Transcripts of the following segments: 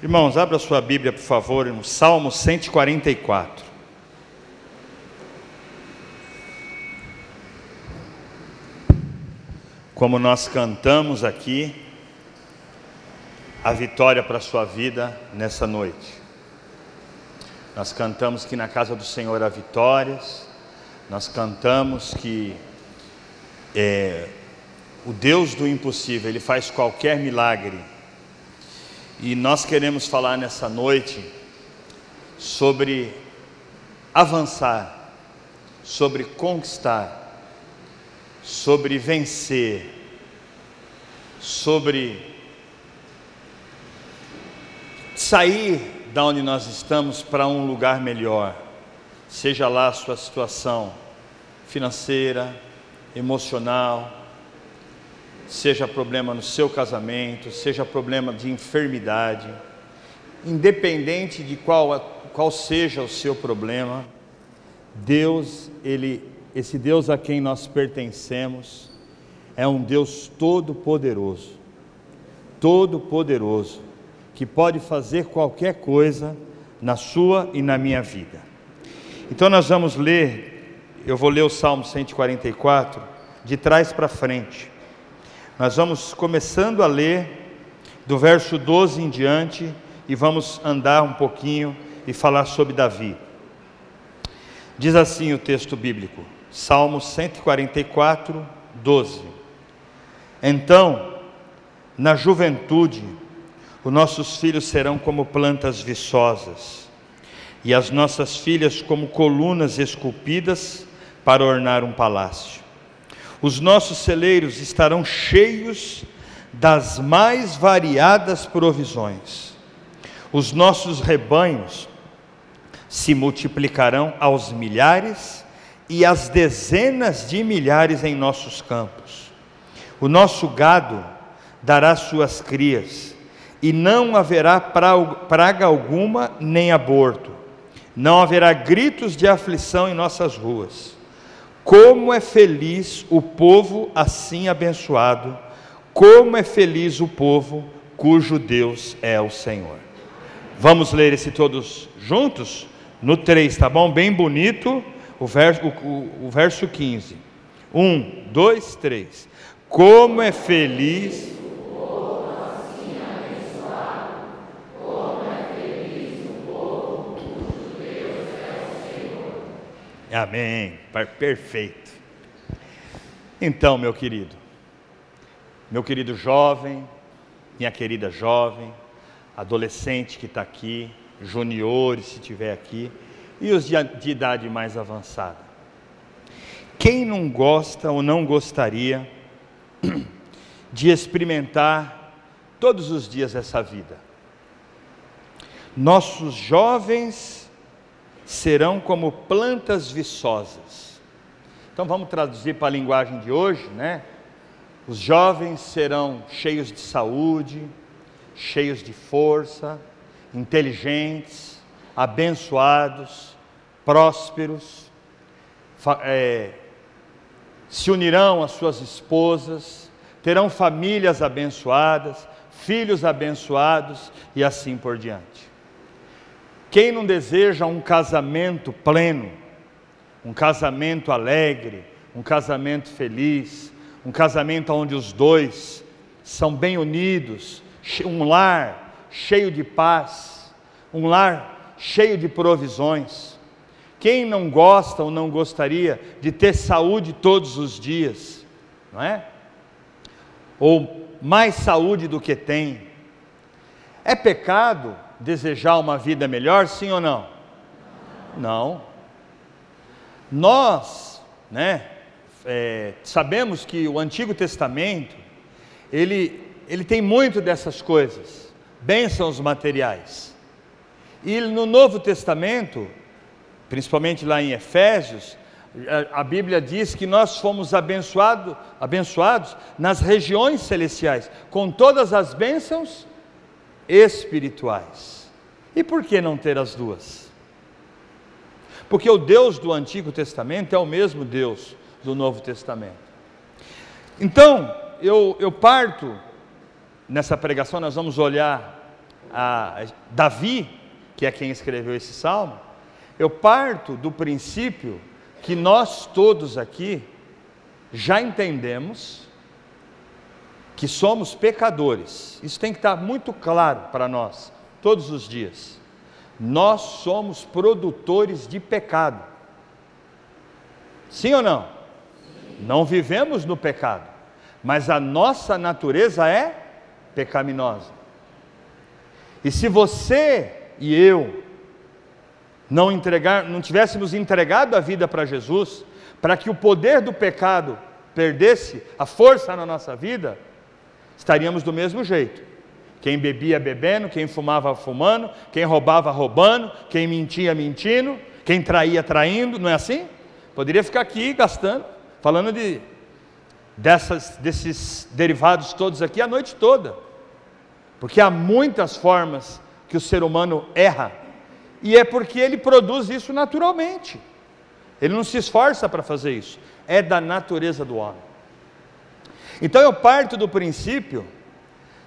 Irmãos, abra sua Bíblia, por favor, no Salmo 144. Como nós cantamos aqui, a vitória para a sua vida nessa noite. Nós cantamos que na casa do Senhor há vitórias, nós cantamos que é, o Deus do impossível, Ele faz qualquer milagre e nós queremos falar nessa noite sobre avançar, sobre conquistar, sobre vencer, sobre sair da onde nós estamos para um lugar melhor, seja lá a sua situação financeira, emocional, seja problema no seu casamento, seja problema de enfermidade, independente de qual, qual seja o seu problema, Deus, ele, esse Deus a quem nós pertencemos, é um Deus todo-poderoso, todo-poderoso, que pode fazer qualquer coisa na sua e na minha vida. Então nós vamos ler, eu vou ler o Salmo 144, de trás para frente. Nós vamos começando a ler do verso 12 em diante e vamos andar um pouquinho e falar sobre Davi. Diz assim o texto bíblico, Salmo 144, 12: Então, na juventude, os nossos filhos serão como plantas viçosas, e as nossas filhas como colunas esculpidas para ornar um palácio. Os nossos celeiros estarão cheios das mais variadas provisões. Os nossos rebanhos se multiplicarão aos milhares e às dezenas de milhares em nossos campos. O nosso gado dará suas crias, e não haverá praga alguma nem aborto. Não haverá gritos de aflição em nossas ruas como é feliz o povo assim abençoado, como é feliz o povo cujo Deus é o Senhor. Vamos ler esse todos juntos? No 3, tá bom? Bem bonito, o verso, o, o verso 15. 1, 2, 3. Como é feliz Amém. Perfeito. Então, meu querido, meu querido jovem, minha querida jovem, adolescente que está aqui, juniores se estiver aqui, e os de, de idade mais avançada. Quem não gosta ou não gostaria de experimentar todos os dias essa vida? Nossos jovens serão como plantas viçosas. Então vamos traduzir para a linguagem de hoje, né? Os jovens serão cheios de saúde, cheios de força, inteligentes, abençoados, prósperos, é, se unirão às suas esposas, terão famílias abençoadas, filhos abençoados e assim por diante. Quem não deseja um casamento pleno, um casamento alegre, um casamento feliz, um casamento onde os dois são bem unidos, um lar cheio de paz, um lar cheio de provisões. Quem não gosta ou não gostaria de ter saúde todos os dias, não é? Ou mais saúde do que tem. É pecado desejar uma vida melhor, sim ou não? Não. Nós, né, é, sabemos que o Antigo Testamento, ele, ele tem muito dessas coisas, bênçãos materiais. E no Novo Testamento, principalmente lá em Efésios, a Bíblia diz que nós fomos abençoado, abençoados nas regiões celestiais, com todas as bênçãos espirituais. E por que não ter as duas? Porque o Deus do Antigo Testamento é o mesmo Deus do Novo Testamento. Então, eu, eu parto nessa pregação, nós vamos olhar a Davi, que é quem escreveu esse salmo, eu parto do princípio que nós todos aqui já entendemos que somos pecadores. Isso tem que estar muito claro para nós, todos os dias. Nós somos produtores de pecado. Sim ou não? Não vivemos no pecado, mas a nossa natureza é pecaminosa. E se você e eu não entregar, não tivéssemos entregado a vida para Jesus, para que o poder do pecado perdesse a força na nossa vida, estaríamos do mesmo jeito. Quem bebia bebendo, quem fumava fumando, quem roubava roubando, quem mentia mentindo, quem traía traindo, não é assim? Poderia ficar aqui gastando, falando de dessas, desses derivados todos aqui a noite toda. Porque há muitas formas que o ser humano erra, e é porque ele produz isso naturalmente. Ele não se esforça para fazer isso, é da natureza do homem. Então eu parto do princípio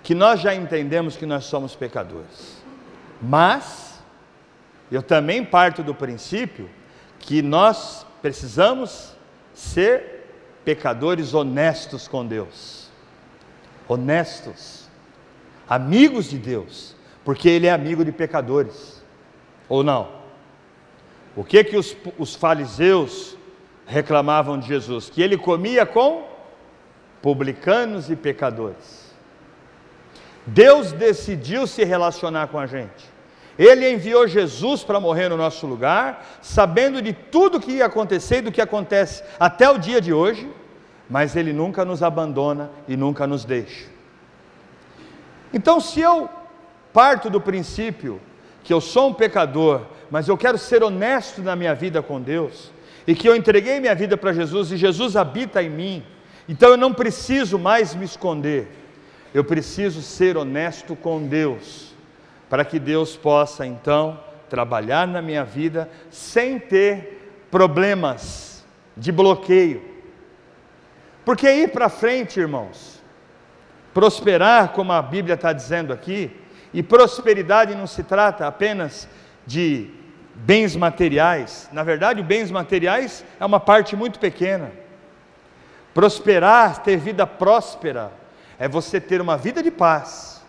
que nós já entendemos que nós somos pecadores, mas eu também parto do princípio que nós precisamos ser pecadores honestos com Deus, honestos, amigos de Deus, porque Ele é amigo de pecadores, ou não? O que que os, os fariseus reclamavam de Jesus? Que ele comia com publicanos e pecadores. Deus decidiu se relacionar com a gente. Ele enviou Jesus para morrer no nosso lugar, sabendo de tudo que ia acontecer e do que acontece até o dia de hoje, mas Ele nunca nos abandona e nunca nos deixa. Então, se eu parto do princípio que eu sou um pecador, mas eu quero ser honesto na minha vida com Deus, e que eu entreguei minha vida para Jesus e Jesus habita em mim, então eu não preciso mais me esconder, eu preciso ser honesto com Deus, para que Deus possa então trabalhar na minha vida sem ter problemas de bloqueio. Porque ir para frente, irmãos, prosperar, como a Bíblia está dizendo aqui, e prosperidade não se trata apenas de bens materiais, na verdade, bens materiais é uma parte muito pequena. Prosperar, ter vida próspera, é você ter uma vida de paz,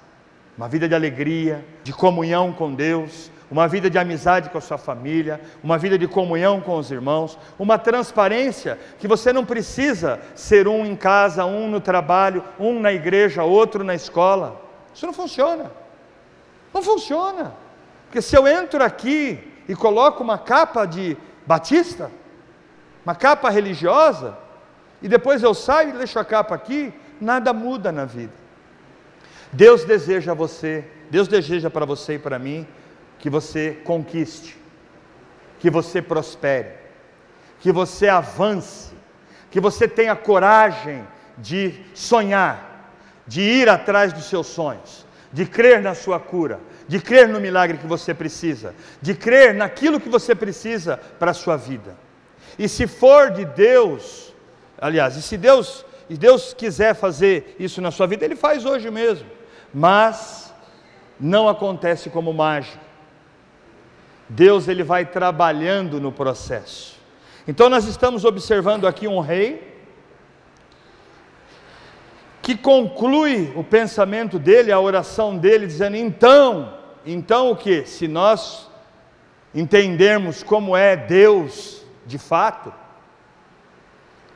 uma vida de alegria, de comunhão com Deus, uma vida de amizade com a sua família, uma vida de comunhão com os irmãos, uma transparência que você não precisa ser um em casa, um no trabalho, um na igreja, outro na escola. Isso não funciona. Não funciona. Porque se eu entro aqui e coloco uma capa de batista, uma capa religiosa, e depois eu saio e deixo a capa aqui, nada muda na vida. Deus deseja você, Deus deseja para você e para mim que você conquiste, que você prospere, que você avance, que você tenha coragem de sonhar, de ir atrás dos seus sonhos de crer na sua cura, de crer no milagre que você precisa, de crer naquilo que você precisa para a sua vida. E se for de Deus, aliás, e se Deus, e Deus quiser fazer isso na sua vida, ele faz hoje mesmo. Mas não acontece como mágica. Deus ele vai trabalhando no processo. Então nós estamos observando aqui um rei que conclui o pensamento dele, a oração dele, dizendo: então, então o que? Se nós entendermos como é Deus de fato,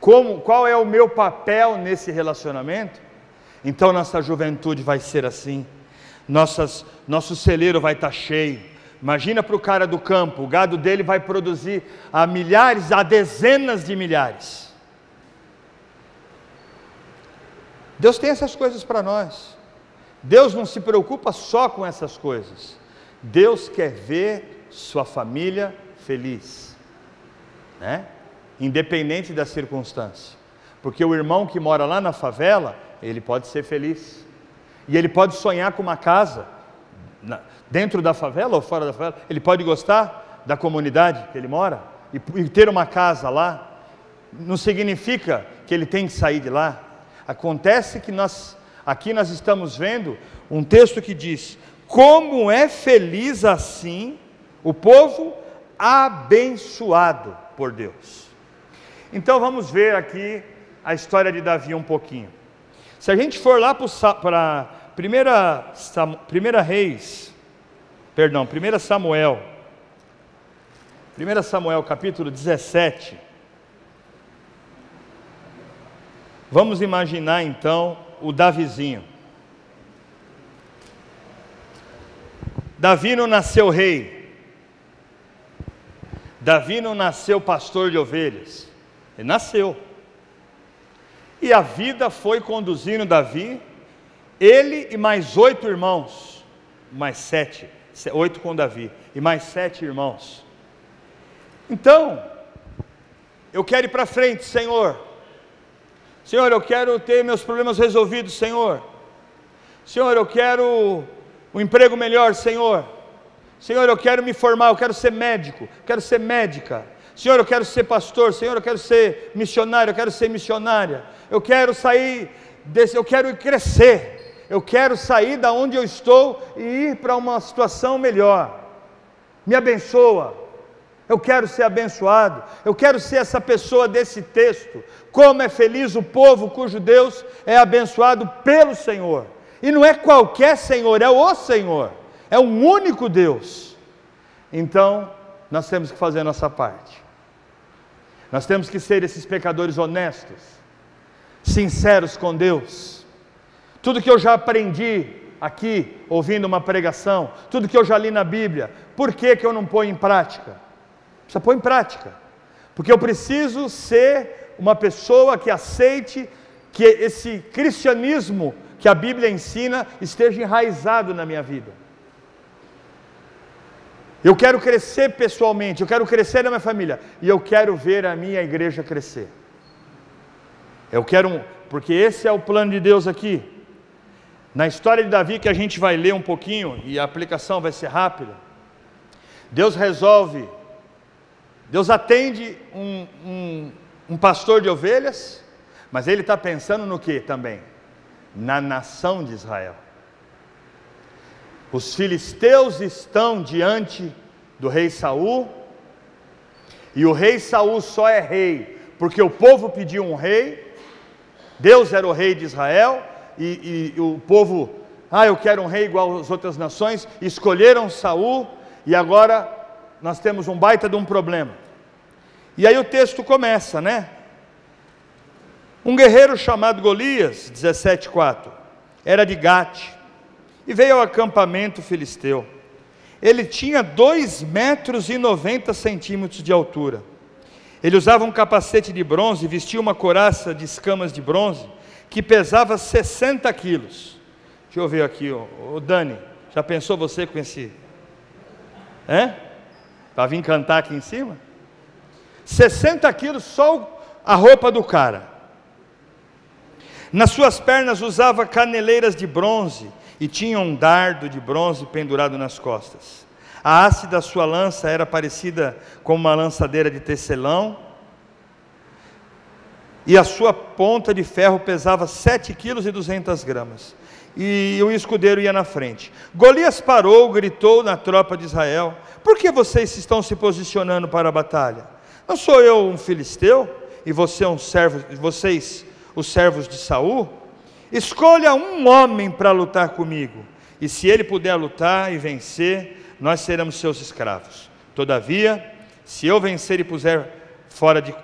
como, qual é o meu papel nesse relacionamento, então nossa juventude vai ser assim, nossas, nosso celeiro vai estar cheio. Imagina para o cara do campo, o gado dele vai produzir a milhares, a dezenas de milhares. Deus tem essas coisas para nós. Deus não se preocupa só com essas coisas. Deus quer ver sua família feliz, né? Independente da circunstância. Porque o irmão que mora lá na favela, ele pode ser feliz. E ele pode sonhar com uma casa dentro da favela ou fora da favela. Ele pode gostar da comunidade que ele mora e ter uma casa lá. Não significa que ele tem que sair de lá. Acontece que nós, aqui nós estamos vendo um texto que diz: Como é feliz assim o povo abençoado por Deus. Então vamos ver aqui a história de Davi um pouquinho. Se a gente for lá para primeira, primeira Reis, perdão, primeira Samuel, primeira Samuel capítulo 17, vamos imaginar então o Davizinho. Davi não nasceu rei. Davi não nasceu pastor de ovelhas. Ele nasceu. E a vida foi conduzindo Davi, ele e mais oito irmãos, mais sete, oito com Davi, e mais sete irmãos. Então, eu quero ir para frente, Senhor. Senhor, eu quero ter meus problemas resolvidos, Senhor. Senhor, eu quero um emprego melhor, Senhor. Senhor, eu quero me formar, eu quero ser médico, quero ser médica. Senhor, eu quero ser pastor, Senhor, eu quero ser missionário, eu quero ser missionária. Eu quero sair desse, eu quero crescer. Eu quero sair da onde eu estou e ir para uma situação melhor. Me abençoa. Eu quero ser abençoado. Eu quero ser essa pessoa desse texto. Como é feliz o povo cujo Deus é abençoado pelo Senhor. E não é qualquer Senhor, é o Senhor. É um único Deus. Então, nós temos que fazer a nossa parte. Nós temos que ser esses pecadores honestos, sinceros com Deus. Tudo que eu já aprendi aqui, ouvindo uma pregação, tudo que eu já li na Bíblia, por que, que eu não ponho em prática? Precisa pôr em prática. Porque eu preciso ser uma pessoa que aceite que esse cristianismo que a Bíblia ensina esteja enraizado na minha vida. Eu quero crescer pessoalmente, eu quero crescer na minha família e eu quero ver a minha igreja crescer. Eu quero, porque esse é o plano de Deus aqui. Na história de Davi, que a gente vai ler um pouquinho e a aplicação vai ser rápida, Deus resolve, Deus atende um, um, um pastor de ovelhas, mas ele está pensando no que também? Na nação de Israel. Os filisteus estão diante do rei Saul, e o rei Saul só é rei porque o povo pediu um rei. Deus era o rei de Israel e, e o povo, ah, eu quero um rei igual às outras nações. Escolheram Saul e agora nós temos um baita de um problema. E aí o texto começa, né? Um guerreiro chamado Golias, 17:4, era de Gate e veio ao acampamento filisteu. Ele tinha dois metros e noventa centímetros de altura. Ele usava um capacete de bronze vestia uma coraça de escamas de bronze que pesava 60 quilos. Deixa eu ver aqui, o Dani, já pensou você com esse? É? Para vir cantar aqui em cima? 60 quilos só a roupa do cara. Nas suas pernas usava caneleiras de bronze e tinha um dardo de bronze pendurado nas costas. A haste da sua lança era parecida com uma lançadeira de tecelão, e a sua ponta de ferro pesava sete quilos e duzentas gramas. E o escudeiro ia na frente. Golias parou, gritou na tropa de Israel: Por que vocês estão se posicionando para a batalha? Não sou eu um filisteu e você um servo, vocês os servos de Saul? Escolha um homem para lutar comigo, e se ele puder lutar e vencer, nós seremos seus escravos. Todavia, se eu vencer e puser fora de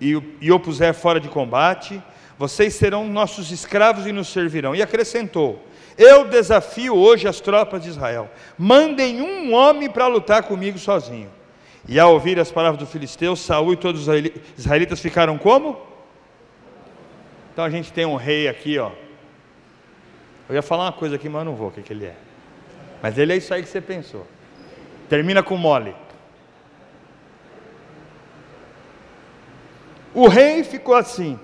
e, e eu puser fora de combate, vocês serão nossos escravos e nos servirão. E acrescentou: Eu desafio hoje as tropas de Israel. Mandem um homem para lutar comigo sozinho. E ao ouvir as palavras do filisteu, Saul e todos os israelitas ficaram como? Então a gente tem um rei aqui, ó. Eu ia falar uma coisa aqui, mas não vou, o que, que ele é. Mas ele é isso aí que você pensou. Termina com mole. O rei ficou assim.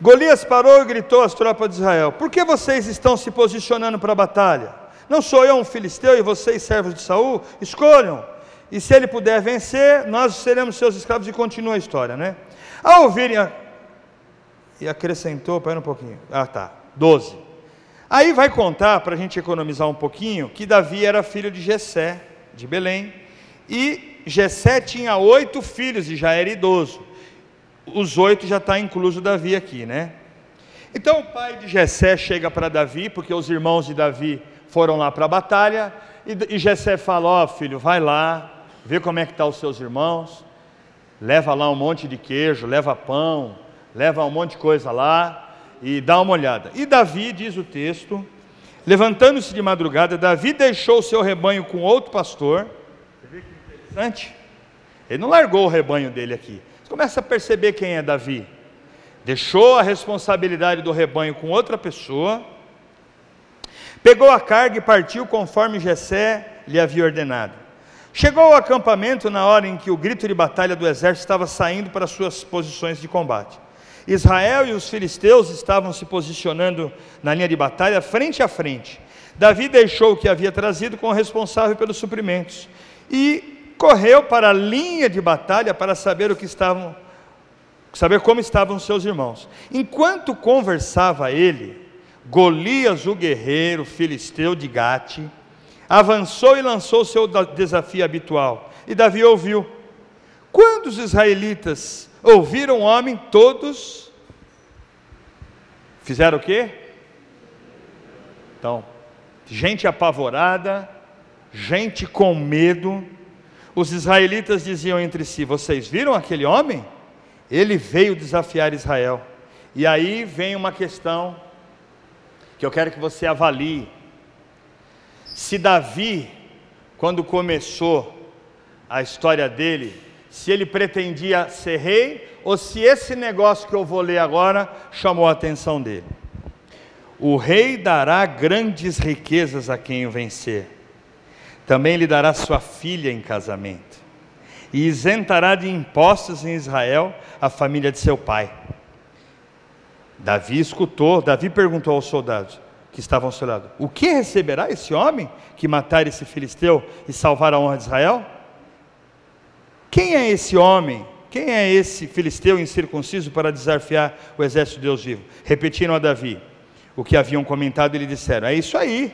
Golias parou e gritou às tropas de Israel: Por que vocês estão se posicionando para a batalha? Não sou eu um filisteu e vocês servos de Saul? Escolham. E se ele puder vencer, nós seremos seus escravos. E continua a história, né? Ao ouvirem e acrescentou, para um pouquinho. Ah, tá. 12. Aí vai contar, para a gente economizar um pouquinho, que Davi era filho de Jessé, de Belém, e Jessé tinha oito filhos e já era idoso. Os oito já está incluso Davi aqui, né? Então o pai de Jessé chega para Davi, porque os irmãos de Davi foram lá para a batalha, e, e Jessé fala, ó oh, filho, vai lá, vê como é que estão tá os seus irmãos, leva lá um monte de queijo, leva pão, leva um monte de coisa lá, e dá uma olhada. E Davi, diz o texto, levantando-se de madrugada, Davi deixou o seu rebanho com outro pastor, você vê que interessante? Ele não largou o rebanho dele aqui, você começa a perceber quem é Davi, deixou a responsabilidade do rebanho com outra pessoa, pegou a carga e partiu conforme Jessé lhe havia ordenado. Chegou ao acampamento na hora em que o grito de batalha do exército estava saindo para suas posições de combate. Israel e os filisteus estavam se posicionando na linha de batalha frente a frente. Davi deixou o que havia trazido com o responsável pelos suprimentos e correu para a linha de batalha para saber o que estavam saber como estavam seus irmãos. Enquanto conversava ele, Golias, o guerreiro filisteu de Gate, avançou e lançou seu desafio habitual. E Davi ouviu. Quando os israelitas ouviram o homem, todos fizeram o quê? Então, gente apavorada, gente com medo. Os israelitas diziam entre si: Vocês viram aquele homem? Ele veio desafiar Israel. E aí vem uma questão que eu quero que você avalie. Se Davi, quando começou a história dele, se ele pretendia ser rei ou se esse negócio que eu vou ler agora chamou a atenção dele. O rei dará grandes riquezas a quem o vencer. Também lhe dará sua filha em casamento. E isentará de impostos em Israel a família de seu pai. Davi escutou, Davi perguntou aos soldados que estavam ao seu lado: O que receberá esse homem que matar esse filisteu e salvar a honra de Israel? Quem é esse homem? Quem é esse filisteu incircunciso para desafiar o exército de Deus vivo? Repetiram a Davi o que haviam comentado e lhe disseram: É isso aí.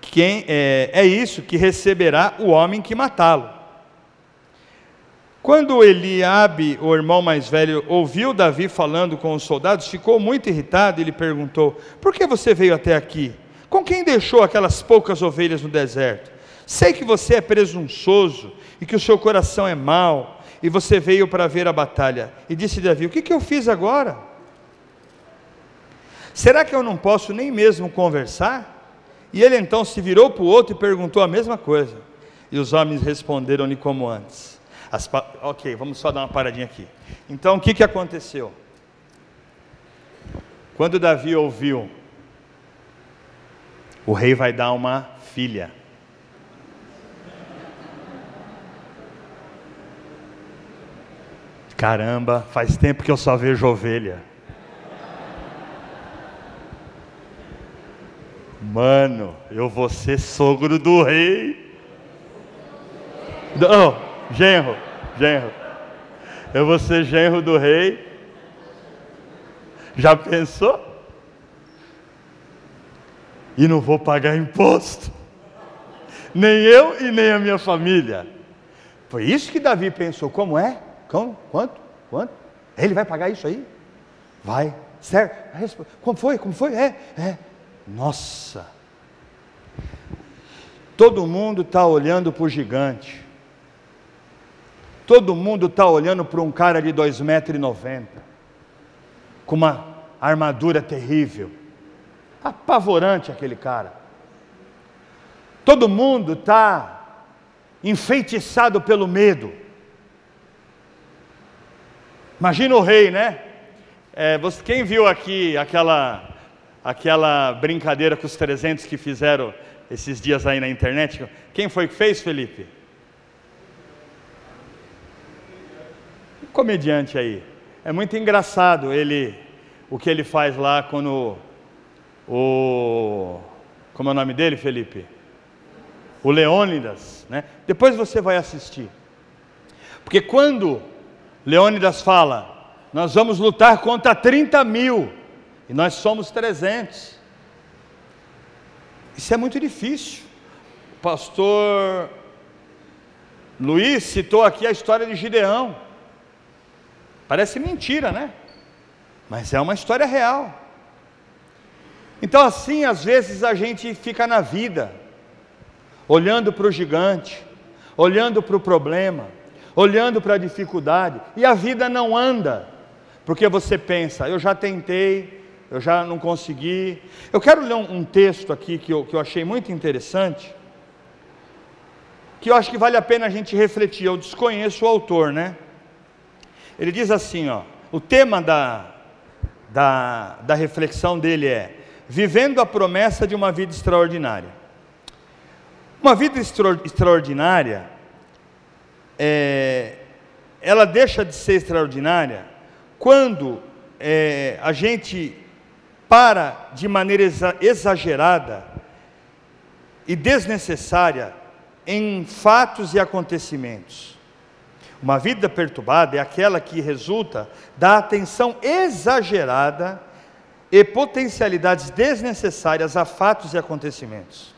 Quem é, é isso que receberá o homem que matá-lo. Quando Eliabe, o irmão mais velho, ouviu Davi falando com os soldados, ficou muito irritado e lhe perguntou: Por que você veio até aqui? Com quem deixou aquelas poucas ovelhas no deserto? Sei que você é presunçoso e que o seu coração é mau, e você veio para ver a batalha. E disse Davi: O que, que eu fiz agora? Será que eu não posso nem mesmo conversar? E ele então se virou para o outro e perguntou a mesma coisa. E os homens responderam-lhe como antes. As, ok, vamos só dar uma paradinha aqui. Então o que, que aconteceu? Quando Davi ouviu, o rei vai dar uma filha. Caramba, faz tempo que eu só vejo ovelha. Mano, eu vou ser sogro do rei. Não, oh, genro, genro. Eu vou ser genro do rei. Já pensou? E não vou pagar imposto. Nem eu e nem a minha família. Foi isso que Davi pensou. Como é? Como? Quanto? Quanto? Ele vai pagar isso aí? Vai. Certo? Como foi? Como foi? É, é. Nossa. Todo mundo está olhando para o gigante. Todo mundo está olhando para um cara de 2,90 metros, e com uma armadura terrível. Apavorante aquele cara. Todo mundo está enfeitiçado pelo medo. Imagina o rei, né? É, você, quem viu aqui aquela, aquela brincadeira com os 300 que fizeram esses dias aí na internet? Quem foi que fez, Felipe? Um comediante aí. É muito engraçado ele, o que ele faz lá quando o. Como é o nome dele, Felipe? O Leônidas, né? Depois você vai assistir. Porque quando Leônidas fala: Nós vamos lutar contra 30 mil, e nós somos 300. Isso é muito difícil. O pastor Luiz citou aqui a história de Gideão. Parece mentira, né? Mas é uma história real. Então, assim, às vezes a gente fica na vida, olhando para o gigante, olhando para o problema, olhando para a dificuldade, e a vida não anda, porque você pensa, eu já tentei, eu já não consegui. Eu quero ler um, um texto aqui que eu, que eu achei muito interessante, que eu acho que vale a pena a gente refletir. Eu desconheço o autor, né? Ele diz assim, ó, o tema da, da, da reflexão dele é Vivendo a promessa de uma vida extraordinária. Uma vida extra, extraordinária, é, ela deixa de ser extraordinária quando é, a gente para de maneira exagerada e desnecessária em fatos e acontecimentos. Uma vida perturbada é aquela que resulta da atenção exagerada e potencialidades desnecessárias a fatos e acontecimentos.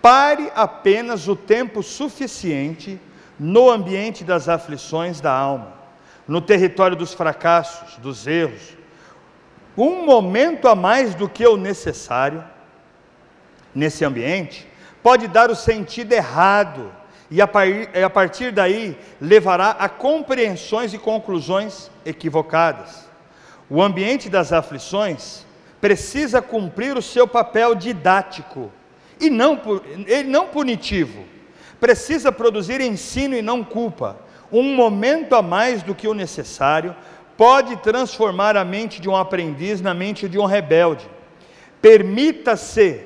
Pare apenas o tempo suficiente no ambiente das aflições da alma, no território dos fracassos, dos erros, um momento a mais do que o necessário nesse ambiente pode dar o sentido errado e a partir daí levará a compreensões e conclusões equivocadas. O ambiente das aflições precisa cumprir o seu papel didático e não, não punitivo. Precisa produzir ensino e não culpa. Um momento a mais do que o necessário pode transformar a mente de um aprendiz na mente de um rebelde. Permita-se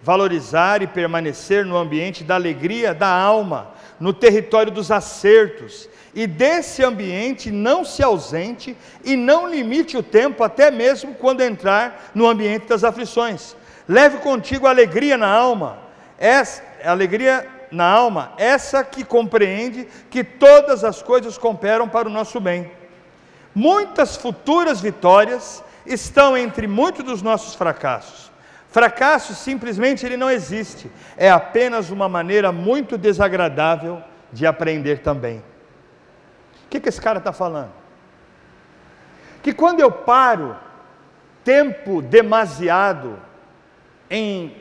valorizar e permanecer no ambiente da alegria da alma, no território dos acertos, e desse ambiente não se ausente e não limite o tempo, até mesmo quando entrar no ambiente das aflições. Leve contigo alegria na alma, essa alegria na alma, essa que compreende que todas as coisas cooperam para o nosso bem. Muitas futuras vitórias estão entre muitos dos nossos fracassos. Fracasso simplesmente ele não existe, é apenas uma maneira muito desagradável de aprender também. O que, que esse cara está falando? Que quando eu paro tempo demasiado em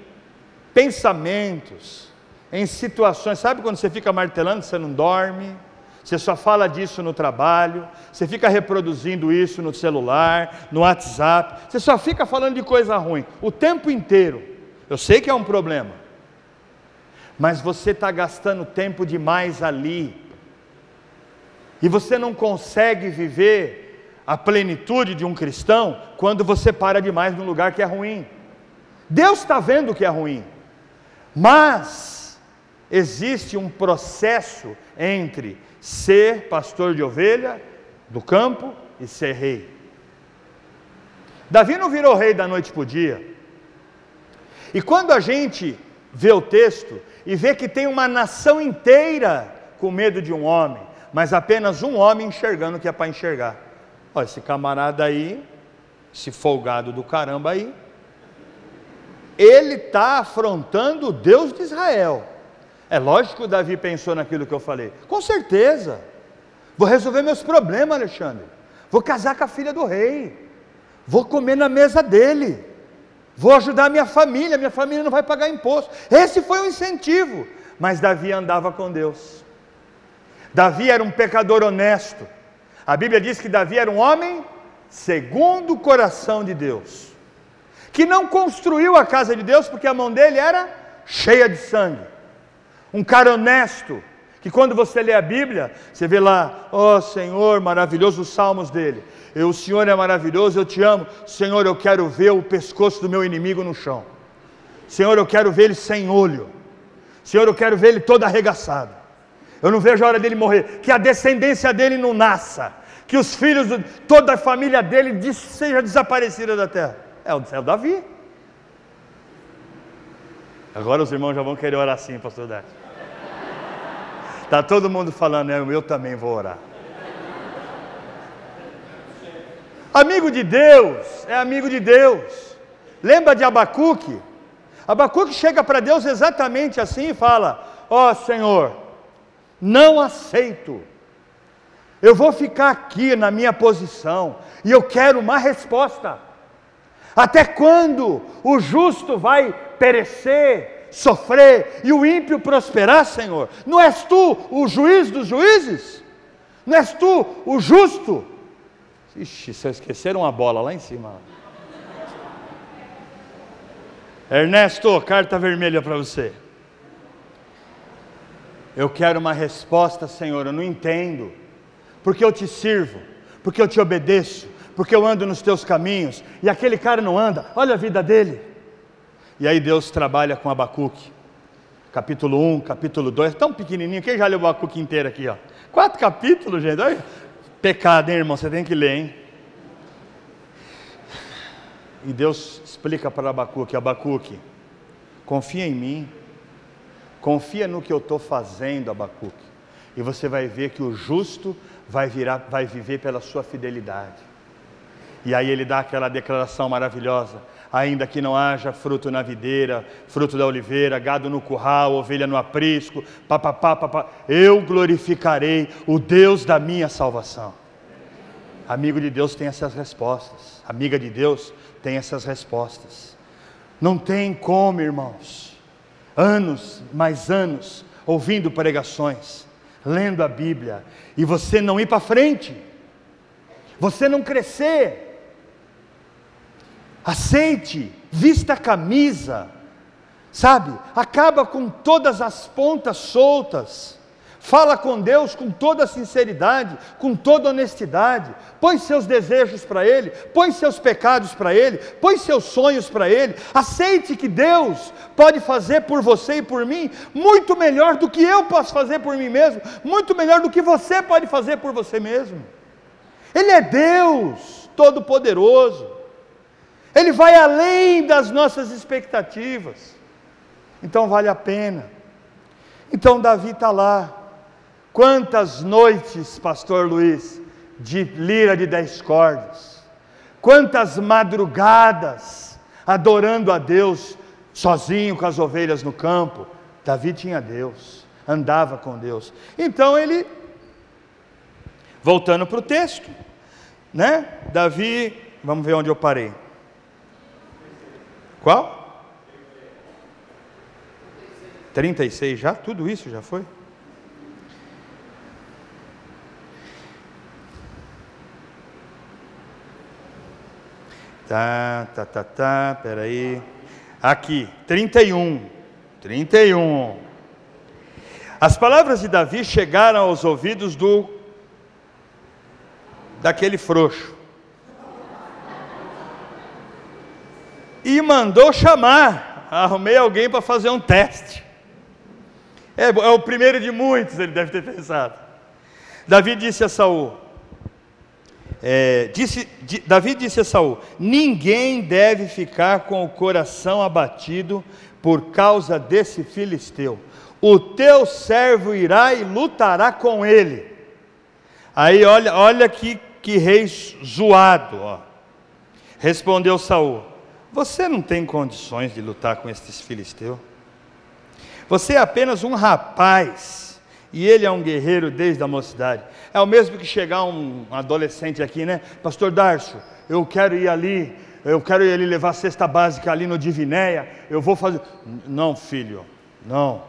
pensamentos, em situações, sabe quando você fica martelando, você não dorme, você só fala disso no trabalho, você fica reproduzindo isso no celular, no WhatsApp, você só fica falando de coisa ruim o tempo inteiro. Eu sei que é um problema, mas você está gastando tempo demais ali, e você não consegue viver a plenitude de um cristão quando você para demais num lugar que é ruim. Deus está vendo que é ruim, mas existe um processo entre ser pastor de ovelha do campo e ser rei. Davi não virou rei da noite para o dia. E quando a gente vê o texto e vê que tem uma nação inteira com medo de um homem, mas apenas um homem enxergando o que é para enxergar. Olha, esse camarada aí, esse folgado do caramba aí, ele está afrontando o Deus de Israel. É lógico que o Davi pensou naquilo que eu falei. Com certeza. Vou resolver meus problemas, Alexandre. Vou casar com a filha do rei. Vou comer na mesa dele. Vou ajudar minha família. Minha família não vai pagar imposto. Esse foi o incentivo. Mas Davi andava com Deus. Davi era um pecador honesto. A Bíblia diz que Davi era um homem segundo o coração de Deus, que não construiu a casa de Deus porque a mão dele era cheia de sangue um cara honesto, que quando você lê a Bíblia, você vê lá, ó oh, Senhor, maravilhoso os salmos dele. Eu, o Senhor é maravilhoso, eu te amo. Senhor, eu quero ver o pescoço do meu inimigo no chão. Senhor, eu quero ver ele sem olho. Senhor, eu quero ver ele todo arregaçado. Eu não vejo a hora dele morrer. Que a descendência dele não nasça. Que os filhos, toda a família dele seja desaparecida da terra. É o, é o Davi. Agora os irmãos já vão querer orar assim, pastor Dati. Está todo mundo falando, é, eu também vou orar. Amigo de Deus, é amigo de Deus. Lembra de Abacuque? Abacuque chega para Deus exatamente assim e fala: Ó oh, Senhor, não aceito. Eu vou ficar aqui na minha posição e eu quero uma resposta. Até quando o justo vai perecer, sofrer e o ímpio prosperar, Senhor? Não és tu o juiz dos juízes? Não és tu o justo? Ixi, se esqueceram a bola lá em cima. Ernesto, carta vermelha para você. Eu quero uma resposta, Senhor, eu não entendo. Porque eu te sirvo, porque eu te obedeço, porque eu ando nos teus caminhos, e aquele cara não anda, olha a vida dele. E aí Deus trabalha com Abacuque, capítulo 1, capítulo 2, tão pequenininho, quem já leu Abacuque inteiro aqui, ó? Quatro capítulos, gente, olha. Pecado, hein, irmão, você tem que ler, hein? E Deus explica para Abacuque: Abacuque, confia em mim, confia no que eu estou fazendo, Abacuque, e você vai ver que o justo vai, virar, vai viver pela sua fidelidade. E aí ele dá aquela declaração maravilhosa: ainda que não haja fruto na videira, fruto da oliveira, gado no curral, ovelha no aprisco, papapá, papá, eu glorificarei o Deus da minha salvação. Amigo de Deus tem essas respostas, amiga de Deus tem essas respostas. Não tem como, irmãos, anos, mais anos, ouvindo pregações, lendo a Bíblia, e você não ir para frente, você não crescer. Aceite, vista a camisa, sabe? Acaba com todas as pontas soltas. Fala com Deus com toda sinceridade, com toda honestidade. Põe seus desejos para Ele, põe seus pecados para Ele, põe seus sonhos para Ele. Aceite que Deus pode fazer por você e por mim muito melhor do que eu posso fazer por mim mesmo, muito melhor do que você pode fazer por você mesmo. Ele é Deus Todo-Poderoso, Ele vai além das nossas expectativas, então vale a pena. Então Davi está lá, Quantas noites, Pastor Luiz, de lira de dez cordas, quantas madrugadas adorando a Deus, sozinho com as ovelhas no campo. Davi tinha Deus, andava com Deus. Então ele, voltando para o texto, né? Davi, vamos ver onde eu parei. Qual? 36 já? Tudo isso já foi? Tá, tá, tá, tá, peraí. Aqui, 31. 31. As palavras de Davi chegaram aos ouvidos do daquele frouxo. E mandou chamar. Arrumei alguém para fazer um teste. É, é o primeiro de muitos, ele deve ter pensado. Davi disse a Saul: é, disse, Davi disse a Saul: Ninguém deve ficar com o coração abatido por causa desse filisteu. O teu servo irá e lutará com ele. Aí olha, olha que, que rei zoado. Ó. Respondeu Saul: Você não tem condições de lutar com estes filisteus. Você é apenas um rapaz e ele é um guerreiro desde a mocidade. É o mesmo que chegar um adolescente aqui, né? Pastor Darcio, eu quero ir ali, eu quero ir ali levar a cesta básica ali no Divinéia, eu vou fazer. Não, filho, não.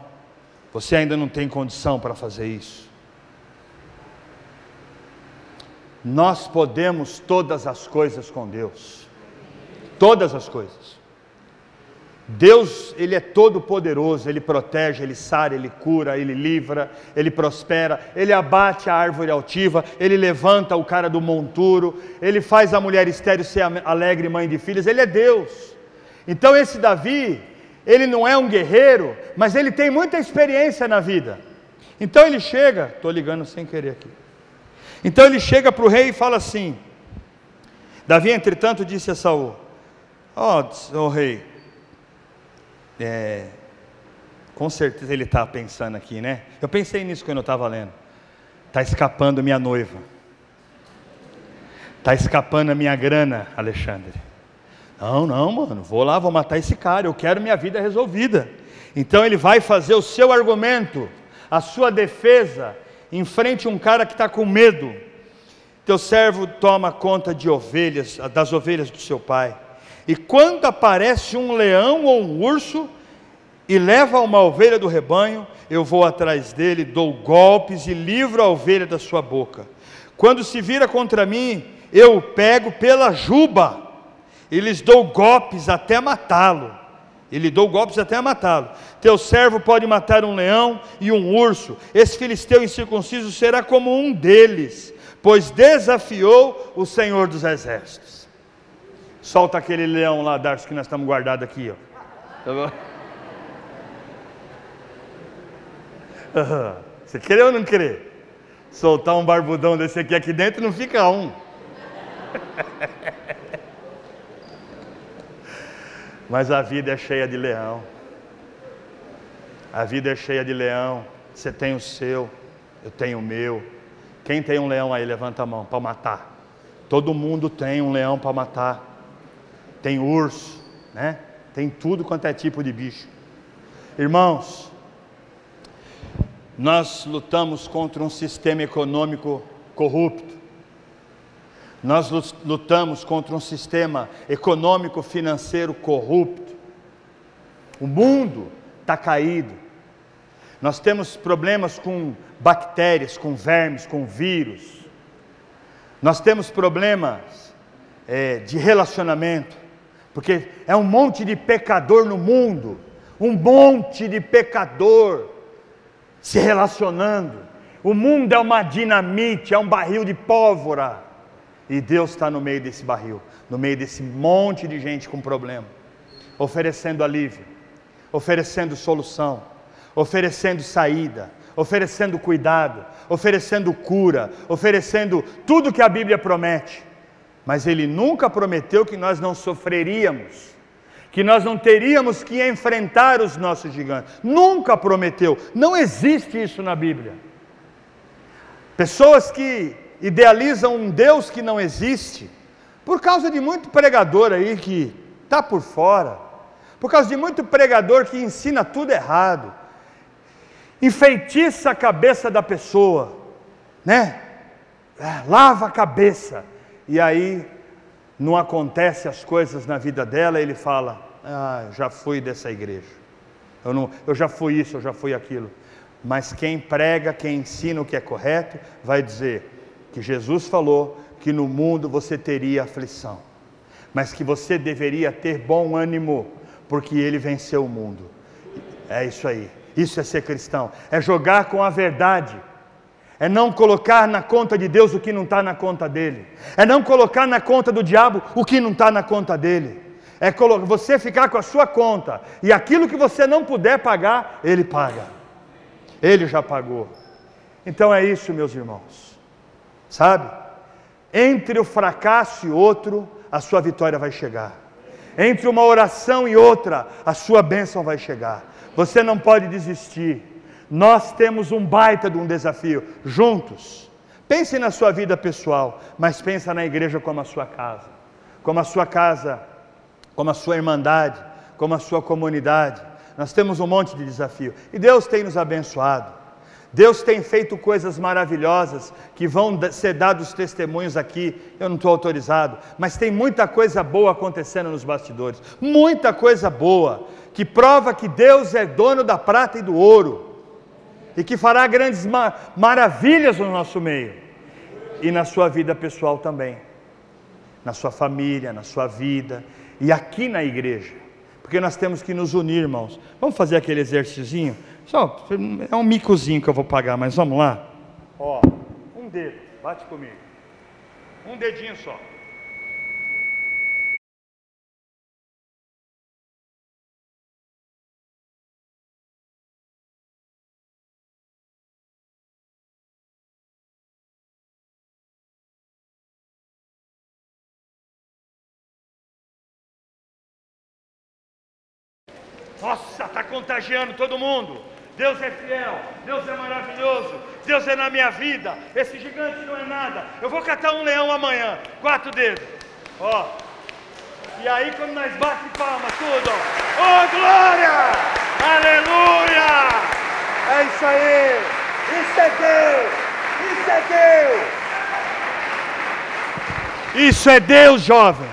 Você ainda não tem condição para fazer isso. Nós podemos todas as coisas com Deus. Todas as coisas. Deus, Ele é todo poderoso, Ele protege, Ele sara, Ele cura, Ele livra, Ele prospera, Ele abate a árvore altiva, Ele levanta o cara do monturo, Ele faz a mulher estéril ser alegre mãe de filhos, Ele é Deus. Então esse Davi, ele não é um guerreiro, mas ele tem muita experiência na vida. Então ele chega, estou ligando sem querer aqui. Então ele chega para o rei e fala assim: Davi, entretanto, disse a Saul: Ó oh, oh, rei, é, com certeza ele está pensando aqui, né? Eu pensei nisso quando eu estava lendo. Está escapando minha noiva. Está escapando a minha grana, Alexandre. Não, não, mano, vou lá, vou matar esse cara, eu quero minha vida resolvida. Então ele vai fazer o seu argumento, a sua defesa, em frente a um cara que está com medo. Teu servo toma conta de ovelhas, das ovelhas do seu pai. E quando aparece um leão ou um urso e leva uma ovelha do rebanho, eu vou atrás dele, dou golpes e livro a ovelha da sua boca. Quando se vira contra mim, eu o pego pela juba e lhes dou golpes até matá-lo. E lhe dou golpes até matá-lo. Teu servo pode matar um leão e um urso. Esse filisteu incircunciso será como um deles, pois desafiou o Senhor dos Exércitos. Solta aquele leão lá, Darcio, que nós estamos guardados aqui. Ó. Tá bom? Você quer ou não quer? Soltar um barbudão desse aqui aqui dentro não fica um. Mas a vida é cheia de leão. A vida é cheia de leão. Você tem o seu, eu tenho o meu. Quem tem um leão aí, levanta a mão para matar. Todo mundo tem um leão para matar. Tem urso, né? Tem tudo quanto é tipo de bicho. Irmãos, nós lutamos contra um sistema econômico corrupto. Nós lutamos contra um sistema econômico financeiro corrupto. O mundo está caído. Nós temos problemas com bactérias, com vermes, com vírus. Nós temos problemas é, de relacionamento, porque é um monte de pecador no mundo, um monte de pecador se relacionando. O mundo é uma dinamite, é um barril de pólvora. E Deus está no meio desse barril, no meio desse monte de gente com problema, oferecendo alívio, oferecendo solução, oferecendo saída, oferecendo cuidado, oferecendo cura, oferecendo tudo que a Bíblia promete. Mas Ele nunca prometeu que nós não sofreríamos, que nós não teríamos que enfrentar os nossos gigantes. Nunca prometeu, não existe isso na Bíblia. Pessoas que idealizam um Deus que não existe, por causa de muito pregador aí que está por fora, por causa de muito pregador que ensina tudo errado, enfeitiça a cabeça da pessoa, né? É, lava a cabeça, e aí não acontece as coisas na vida dela, ele fala: Ah, já fui dessa igreja, eu, não, eu já fui isso, eu já fui aquilo. Mas quem prega, quem ensina o que é correto, vai dizer: que Jesus falou que no mundo você teria aflição, mas que você deveria ter bom ânimo, porque ele venceu o mundo. É isso aí. Isso é ser cristão. É jogar com a verdade. É não colocar na conta de Deus o que não está na conta dele. É não colocar na conta do diabo o que não está na conta dele. É você ficar com a sua conta. E aquilo que você não puder pagar, ele paga. Ele já pagou. Então é isso, meus irmãos sabe? Entre o fracasso e outro, a sua vitória vai chegar. Entre uma oração e outra, a sua bênção vai chegar. Você não pode desistir. Nós temos um baita de um desafio, juntos. Pense na sua vida pessoal, mas pensa na igreja como a sua casa, como a sua casa, como a sua irmandade, como a sua comunidade. Nós temos um monte de desafio e Deus tem nos abençoado. Deus tem feito coisas maravilhosas que vão ser dados testemunhos aqui. Eu não estou autorizado, mas tem muita coisa boa acontecendo nos bastidores. Muita coisa boa que prova que Deus é dono da prata e do ouro e que fará grandes maravilhas no nosso meio e na sua vida pessoal também, na sua família, na sua vida e aqui na igreja, porque nós temos que nos unir, irmãos. Vamos fazer aquele exercício? Só, é um micozinho que eu vou pagar, mas vamos lá. Ó, um dedo, bate comigo. Um dedinho só. Nossa, está contagiando todo mundo. Deus é fiel, Deus é maravilhoso, Deus é na minha vida. Esse gigante não é nada. Eu vou catar um leão amanhã, quatro dedos. Ó, E aí quando nós bate palma, tudo, oh glória! Aleluia! É isso aí! Isso é Deus! Isso é Deus! Isso é Deus, jovem!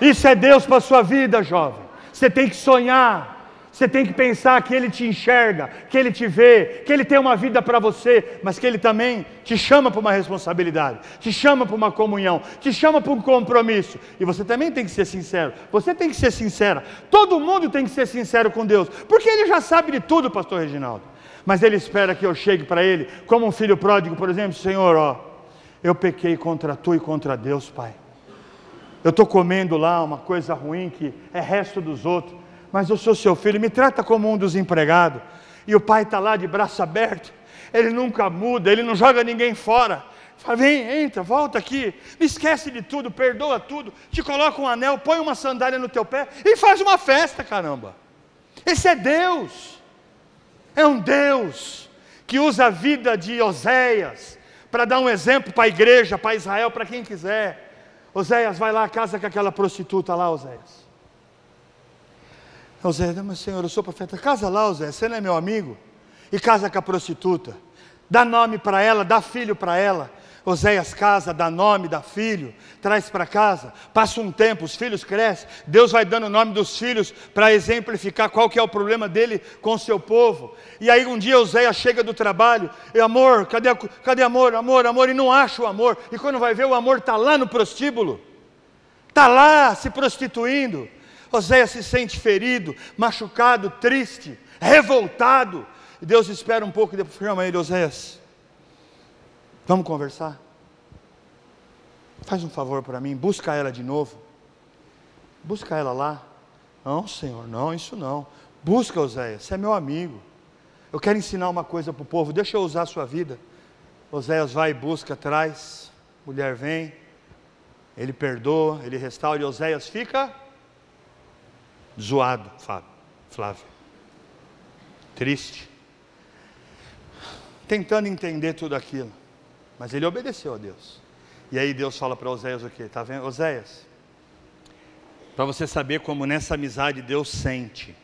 Isso é Deus para sua vida, jovem. Você tem que sonhar. Você tem que pensar que Ele te enxerga, que Ele te vê, que Ele tem uma vida para você, mas que Ele também te chama para uma responsabilidade, te chama para uma comunhão, te chama para um compromisso. E você também tem que ser sincero. Você tem que ser sincera. Todo mundo tem que ser sincero com Deus, porque Ele já sabe de tudo, Pastor Reginaldo. Mas Ele espera que eu chegue para Ele, como um filho pródigo, por exemplo, Senhor, ó, eu pequei contra Tu e contra Deus, Pai. Eu estou comendo lá uma coisa ruim que é resto dos outros mas eu sou seu filho, me trata como um dos empregados. E o pai está lá de braço aberto, ele nunca muda, ele não joga ninguém fora. Fala, vem, entra, volta aqui, me esquece de tudo, perdoa tudo, te coloca um anel, põe uma sandália no teu pé e faz uma festa, caramba. Esse é Deus, é um Deus que usa a vida de Oséias para dar um exemplo para a igreja, para Israel, para quem quiser. Oséias, vai lá, casa com aquela prostituta lá, Oséias. Zé, mas senhor, eu sou profeta. Casa lá, Zé, você não é meu amigo? E casa com a prostituta. Dá nome para ela, dá filho para ela. Oséias casa, dá nome, dá filho, traz para casa, passa um tempo, os filhos crescem, Deus vai dando o nome dos filhos para exemplificar qual que é o problema dele com o seu povo. E aí um dia Oséias chega do trabalho, e amor, cadê, cadê amor, amor, amor, e não acha o amor. E quando vai ver, o amor está lá no prostíbulo, está lá se prostituindo. Oséias se sente ferido, machucado, triste, revoltado. E Deus espera um pouco e depois chama ele, Oséias, vamos conversar? Faz um favor para mim, busca ela de novo. Busca ela lá. Não, Senhor, não, isso não. Busca Oséias, você é meu amigo. Eu quero ensinar uma coisa para o povo, deixa eu usar a sua vida. Oséias vai e busca, traz. Mulher vem, ele perdoa, ele restaura, e Oséias fica zoado, Flávio. Triste. Tentando entender tudo aquilo. Mas ele obedeceu a Deus. E aí Deus fala para Oséias o quê? Está vendo? Oséias, para você saber como nessa amizade Deus sente.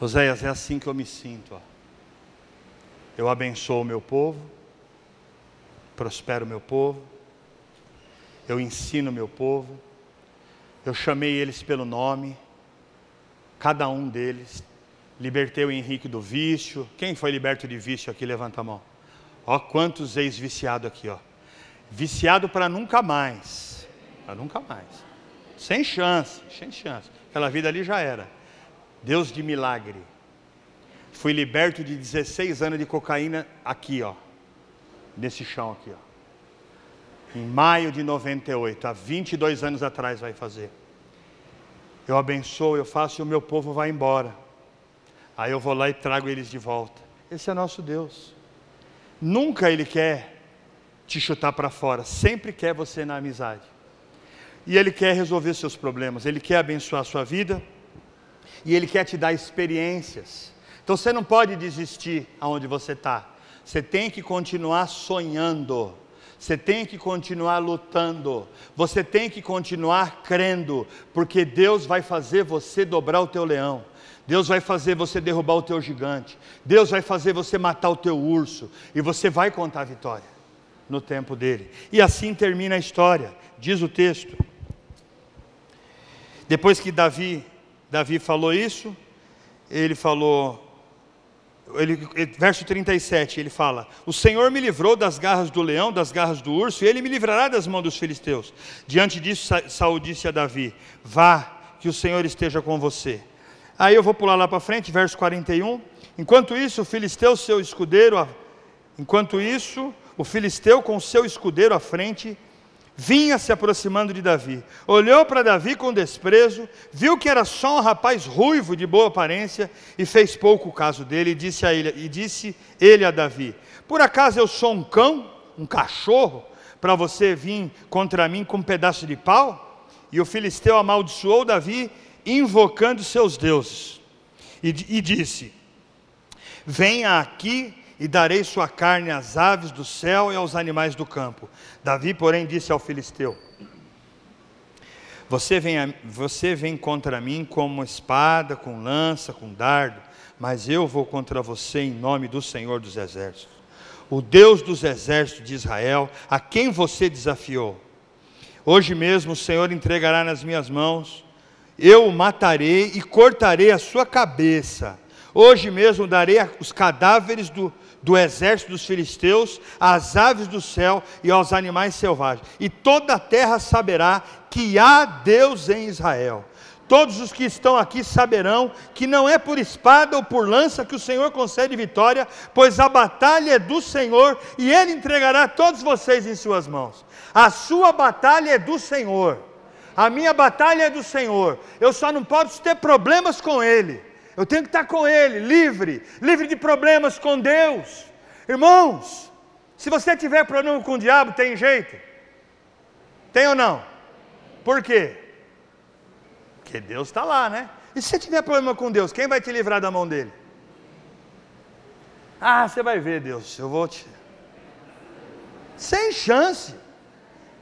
Oséias, é assim que eu me sinto. Ó. Eu abençoo o meu povo, prospero o meu povo, eu ensino o meu povo, eu chamei eles pelo nome, cada um deles. Libertei o Henrique do vício. Quem foi liberto de vício aqui? Levanta a mão. Ó, quantos ex-viciados aqui, ó. Viciado para nunca mais. Para nunca mais. Sem chance, sem chance. Aquela vida ali já era. Deus de milagre. Fui liberto de 16 anos de cocaína aqui, ó. Nesse chão aqui, ó em maio de 98, há 22 anos atrás vai fazer. Eu abençoo, eu faço e o meu povo vai embora. Aí eu vou lá e trago eles de volta. Esse é nosso Deus. Nunca Ele quer te chutar para fora, sempre quer você na amizade. E Ele quer resolver seus problemas, Ele quer abençoar a sua vida, e Ele quer te dar experiências. Então você não pode desistir aonde você está, você tem que continuar sonhando. Você tem que continuar lutando, você tem que continuar crendo, porque Deus vai fazer você dobrar o teu leão. Deus vai fazer você derrubar o teu gigante. Deus vai fazer você matar o teu urso e você vai contar a vitória no tempo dele. E assim termina a história. Diz o texto. Depois que Davi, Davi falou isso, ele falou: ele, verso 37, ele fala: O Senhor me livrou das garras do leão, das garras do urso, e ele me livrará das mãos dos filisteus. Diante disso, Saul disse a Davi: Vá, que o Senhor esteja com você. Aí eu vou pular lá para frente, verso 41. Enquanto isso, o filisteu, seu escudeiro, enquanto isso, o filisteu com seu escudeiro à frente, vinha se aproximando de Davi. Olhou para Davi com desprezo, viu que era só um rapaz ruivo de boa aparência e fez pouco caso dele e disse a ele, e disse ele a Davi: Por acaso eu sou um cão, um cachorro, para você vir contra mim com um pedaço de pau? E o filisteu amaldiçoou Davi, invocando seus deuses, e, e disse: Venha aqui e darei sua carne às aves do céu e aos animais do campo. Davi, porém, disse ao filisteu: Você vem, você vem contra mim como espada, com lança, com dardo, mas eu vou contra você em nome do Senhor dos Exércitos, o Deus dos exércitos de Israel, a quem você desafiou. Hoje mesmo o Senhor entregará nas minhas mãos, eu o matarei e cortarei a sua cabeça. Hoje mesmo darei os cadáveres do, do exército dos filisteus, às aves do céu e aos animais selvagens. E toda a terra saberá que há Deus em Israel. Todos os que estão aqui saberão que não é por espada ou por lança que o Senhor concede vitória, pois a batalha é do Senhor e Ele entregará todos vocês em Suas mãos. A sua batalha é do Senhor, a minha batalha é do Senhor. Eu só não posso ter problemas com Ele. Eu tenho que estar com Ele, livre, livre de problemas com Deus. Irmãos, se você tiver problema com o diabo, tem jeito? Tem ou não? Por quê? Porque Deus está lá, né? E se você tiver problema com Deus, quem vai te livrar da mão dele? Ah, você vai ver, Deus, eu vou te. Sem chance.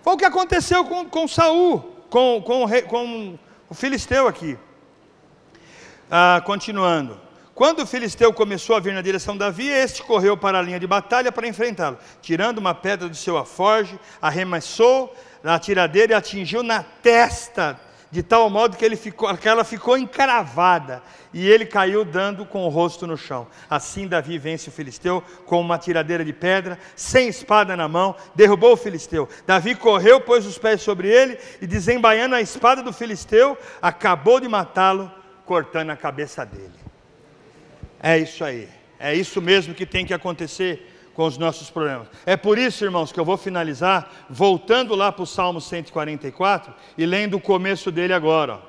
Foi o que aconteceu com, com Saul, com, com, com o filisteu aqui. Ah, continuando. Quando o filisteu começou a vir na direção de Davi, este correu para a linha de batalha para enfrentá-lo. Tirando uma pedra do seu aforge, arremessou na tiradeira e atingiu na testa, de tal modo que, ele ficou, que ela ficou encravada. E ele caiu dando com o rosto no chão. Assim Davi vence o filisteu com uma tiradeira de pedra, sem espada na mão, derrubou o filisteu. Davi correu, pôs os pés sobre ele e, desembaiando a espada do filisteu, acabou de matá-lo cortando a cabeça dele. É isso aí. É isso mesmo que tem que acontecer com os nossos problemas. É por isso, irmãos, que eu vou finalizar voltando lá para o Salmo 144 e lendo o começo dele agora.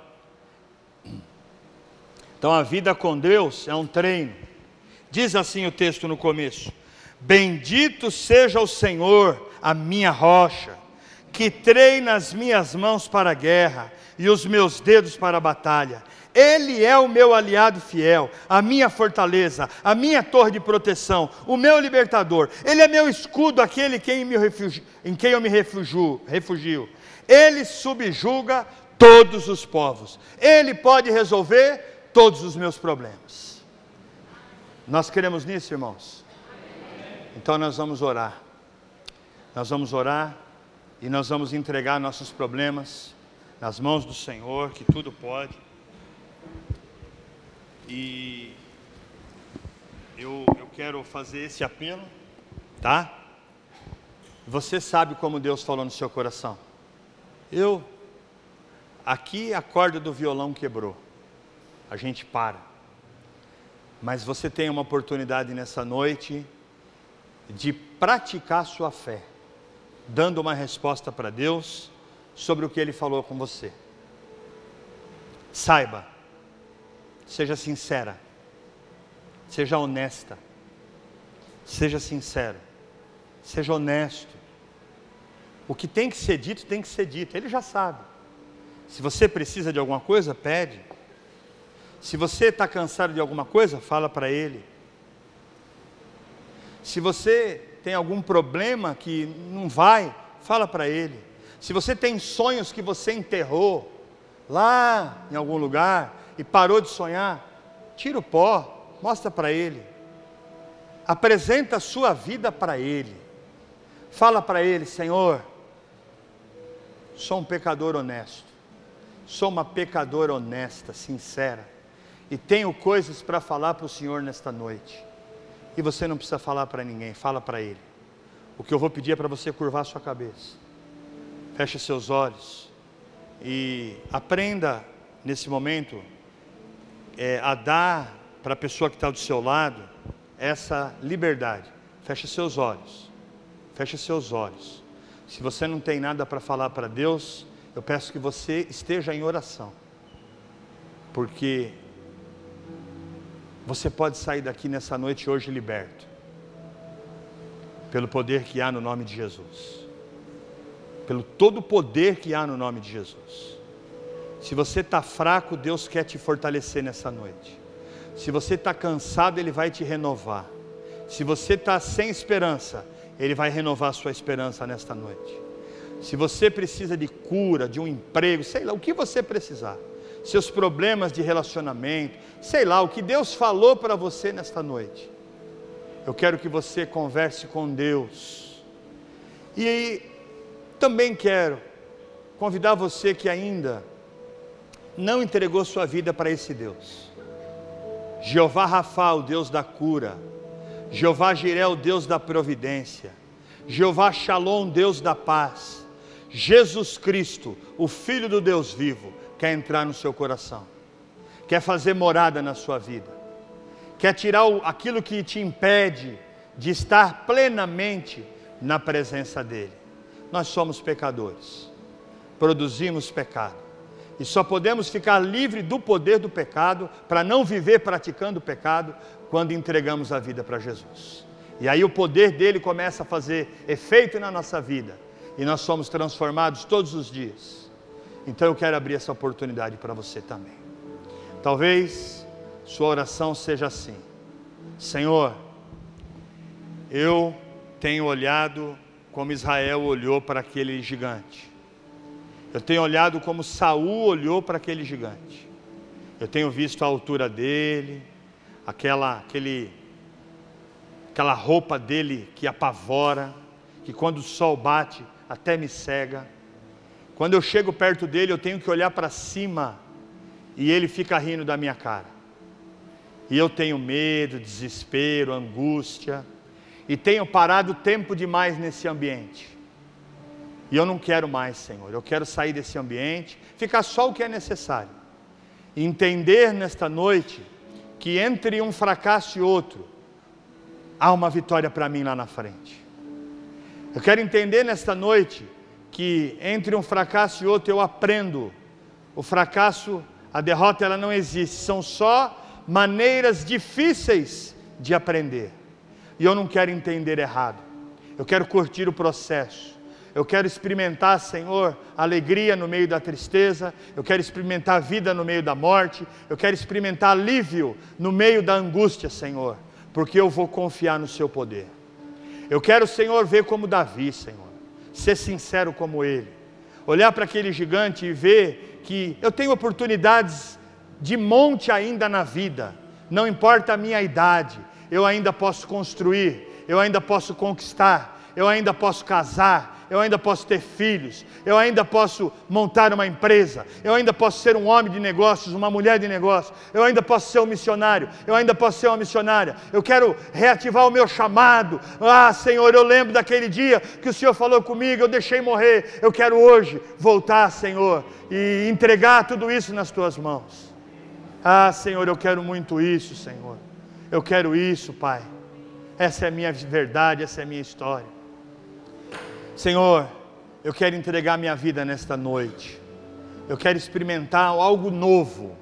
Então, a vida com Deus é um treino. Diz assim o texto no começo: Bendito seja o Senhor, a minha rocha, que treina as minhas mãos para a guerra e os meus dedos para a batalha. Ele é o meu aliado fiel, a minha fortaleza, a minha torre de proteção, o meu libertador. Ele é meu escudo, aquele quem refugio, em quem eu me refugio, refugio. Ele subjuga todos os povos. Ele pode resolver todos os meus problemas. Nós queremos nisso, irmãos? Então nós vamos orar. Nós vamos orar e nós vamos entregar nossos problemas nas mãos do Senhor, que tudo pode. E eu, eu quero fazer esse apelo, tá? Você sabe como Deus falou no seu coração. Eu, aqui a corda do violão quebrou, a gente para. Mas você tem uma oportunidade nessa noite de praticar sua fé, dando uma resposta para Deus sobre o que Ele falou com você. Saiba, Seja sincera. Seja honesta. Seja sincero. Seja honesto. O que tem que ser dito, tem que ser dito. Ele já sabe. Se você precisa de alguma coisa, pede. Se você está cansado de alguma coisa, fala para ele. Se você tem algum problema que não vai, fala para ele. Se você tem sonhos que você enterrou lá em algum lugar, e parou de sonhar, tira o pó, mostra para ele. Apresenta a sua vida para ele. Fala para ele, Senhor, sou um pecador honesto. Sou uma pecadora honesta, sincera. E tenho coisas para falar para o Senhor nesta noite. E você não precisa falar para ninguém, fala para Ele. O que eu vou pedir é para você curvar sua cabeça. Feche seus olhos. E aprenda nesse momento é, a dar para a pessoa que está do seu lado essa liberdade. Feche seus olhos. Feche seus olhos. Se você não tem nada para falar para Deus, eu peço que você esteja em oração. Porque você pode sair daqui nessa noite hoje liberto. Pelo poder que há no nome de Jesus. Pelo todo o poder que há no nome de Jesus. Se você está fraco, Deus quer te fortalecer nessa noite. Se você está cansado, Ele vai te renovar. Se você está sem esperança, Ele vai renovar a sua esperança nesta noite. Se você precisa de cura, de um emprego, sei lá, o que você precisar, seus problemas de relacionamento, sei lá, o que Deus falou para você nesta noite. Eu quero que você converse com Deus. E também quero convidar você que ainda não entregou sua vida para esse Deus. Jeová Rafa, o Deus da cura. Jeová Jiré, o Deus da providência. Jeová Shalom, Deus da paz. Jesus Cristo, o Filho do Deus vivo, quer entrar no seu coração, quer fazer morada na sua vida, quer tirar aquilo que te impede de estar plenamente na presença dEle. Nós somos pecadores, produzimos pecado, e só podemos ficar livre do poder do pecado, para não viver praticando o pecado, quando entregamos a vida para Jesus. E aí o poder dele começa a fazer efeito na nossa vida, e nós somos transformados todos os dias. Então eu quero abrir essa oportunidade para você também. Talvez sua oração seja assim: Senhor, eu tenho olhado como Israel olhou para aquele gigante. Eu tenho olhado como Saul olhou para aquele gigante. Eu tenho visto a altura dele, aquela, aquele, aquela roupa dele que apavora, que quando o sol bate até me cega. Quando eu chego perto dele, eu tenho que olhar para cima e ele fica rindo da minha cara. E eu tenho medo, desespero, angústia, e tenho parado tempo demais nesse ambiente. E eu não quero mais, Senhor. Eu quero sair desse ambiente, ficar só o que é necessário. Entender nesta noite que entre um fracasso e outro, há uma vitória para mim lá na frente. Eu quero entender nesta noite que entre um fracasso e outro eu aprendo. O fracasso, a derrota, ela não existe, são só maneiras difíceis de aprender. E eu não quero entender errado. Eu quero curtir o processo. Eu quero experimentar, Senhor, alegria no meio da tristeza. Eu quero experimentar vida no meio da morte. Eu quero experimentar alívio no meio da angústia, Senhor, porque eu vou confiar no Seu poder. Eu quero, Senhor, ver como Davi, Senhor, ser sincero como ele, olhar para aquele gigante e ver que eu tenho oportunidades de monte ainda na vida, não importa a minha idade, eu ainda posso construir, eu ainda posso conquistar, eu ainda posso casar, eu ainda posso ter filhos, eu ainda posso montar uma empresa, eu ainda posso ser um homem de negócios, uma mulher de negócios, eu ainda posso ser um missionário, eu ainda posso ser uma missionária, eu quero reativar o meu chamado. Ah, Senhor, eu lembro daquele dia que o Senhor falou comigo, eu deixei morrer, eu quero hoje voltar, Senhor, e entregar tudo isso nas tuas mãos. Ah, Senhor, eu quero muito isso, Senhor. Eu quero isso, Pai. Essa é a minha verdade, essa é a minha história. Senhor, eu quero entregar minha vida nesta noite. Eu quero experimentar algo novo,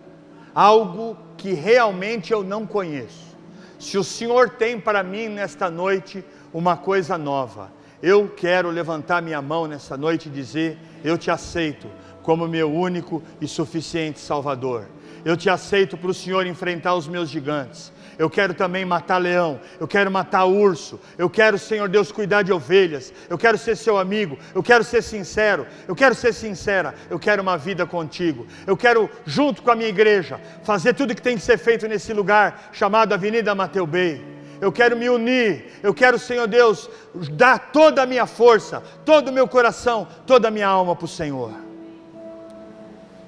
algo que realmente eu não conheço. Se o Senhor tem para mim nesta noite uma coisa nova, eu quero levantar minha mão nesta noite e dizer: Eu te aceito como meu único e suficiente Salvador. Eu te aceito para o Senhor enfrentar os meus gigantes eu quero também matar leão, eu quero matar urso, eu quero, Senhor Deus, cuidar de ovelhas, eu quero ser seu amigo, eu quero ser sincero, eu quero ser sincera, eu quero uma vida contigo, eu quero, junto com a minha igreja, fazer tudo que tem que ser feito nesse lugar chamado Avenida Mateu Bey. Eu quero me unir, eu quero, Senhor Deus, dar toda a minha força, todo o meu coração, toda a minha alma para o Senhor.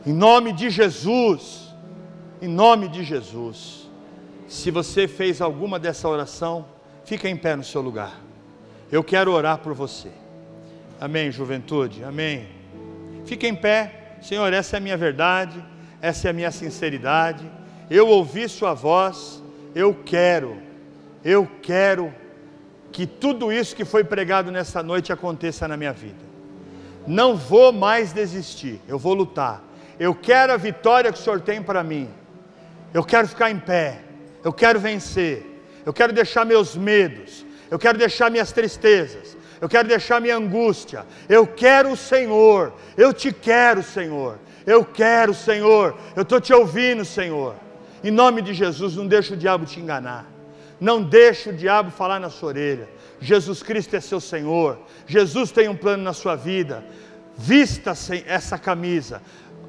Em nome de Jesus, em nome de Jesus. Se você fez alguma dessa oração, fica em pé no seu lugar. Eu quero orar por você. Amém, juventude. Amém. Fica em pé. Senhor, essa é a minha verdade, essa é a minha sinceridade. Eu ouvi sua voz. Eu quero. Eu quero que tudo isso que foi pregado nessa noite aconteça na minha vida. Não vou mais desistir. Eu vou lutar. Eu quero a vitória que o Senhor tem para mim. Eu quero ficar em pé eu quero vencer, eu quero deixar meus medos, eu quero deixar minhas tristezas, eu quero deixar minha angústia, eu quero o Senhor, eu te quero, Senhor, eu quero, Senhor, eu estou te ouvindo, Senhor. Em nome de Jesus, não deixa o diabo te enganar. Não deixe o diabo falar na sua orelha. Jesus Cristo é seu Senhor. Jesus tem um plano na sua vida. Vista essa camisa.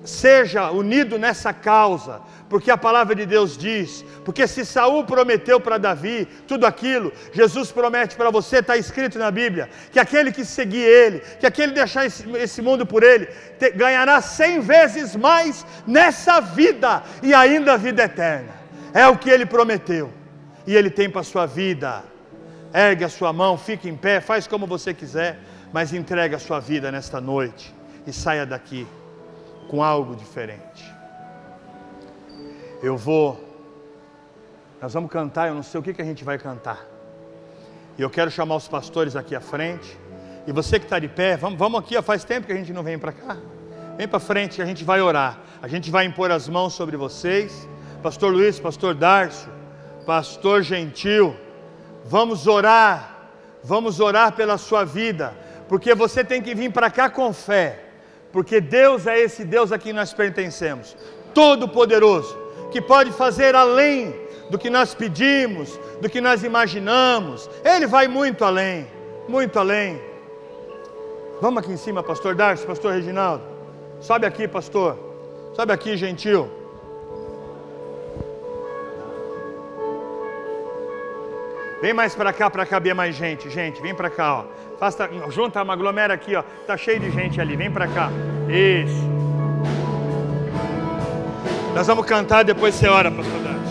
Seja unido nessa causa, porque a palavra de Deus diz, porque se Saul prometeu para Davi tudo aquilo, Jesus promete para você, está escrito na Bíblia, que aquele que seguir ele, que aquele deixar esse, esse mundo por ele, te, ganhará cem vezes mais nessa vida e ainda a vida eterna. É o que ele prometeu e Ele tem para a sua vida. Ergue a sua mão, fique em pé, faz como você quiser, mas entregue a sua vida nesta noite e saia daqui com algo diferente. Eu vou, nós vamos cantar, eu não sei o que, que a gente vai cantar. E eu quero chamar os pastores aqui à frente. E você que está de pé, vamos, vamos aqui, faz tempo que a gente não vem para cá. Vem para frente a gente vai orar. A gente vai impor as mãos sobre vocês. Pastor Luiz, Pastor Darcio, Pastor Gentil, vamos orar, vamos orar pela sua vida, porque você tem que vir para cá com fé, porque Deus é esse Deus a quem nós pertencemos, Todo-Poderoso, que pode fazer além do que nós pedimos, do que nós imaginamos, Ele vai muito além, muito além. Vamos aqui em cima, Pastor Darcy, Pastor Reginaldo, sobe aqui, Pastor, sobe aqui, Gentil. Vem mais para cá para caber mais gente, gente. Vem para cá, ó. Junta, aglomera aqui, ó. Tá cheio de gente ali. Vem para cá. Isso. Nós vamos cantar depois você ora, pastor Dado.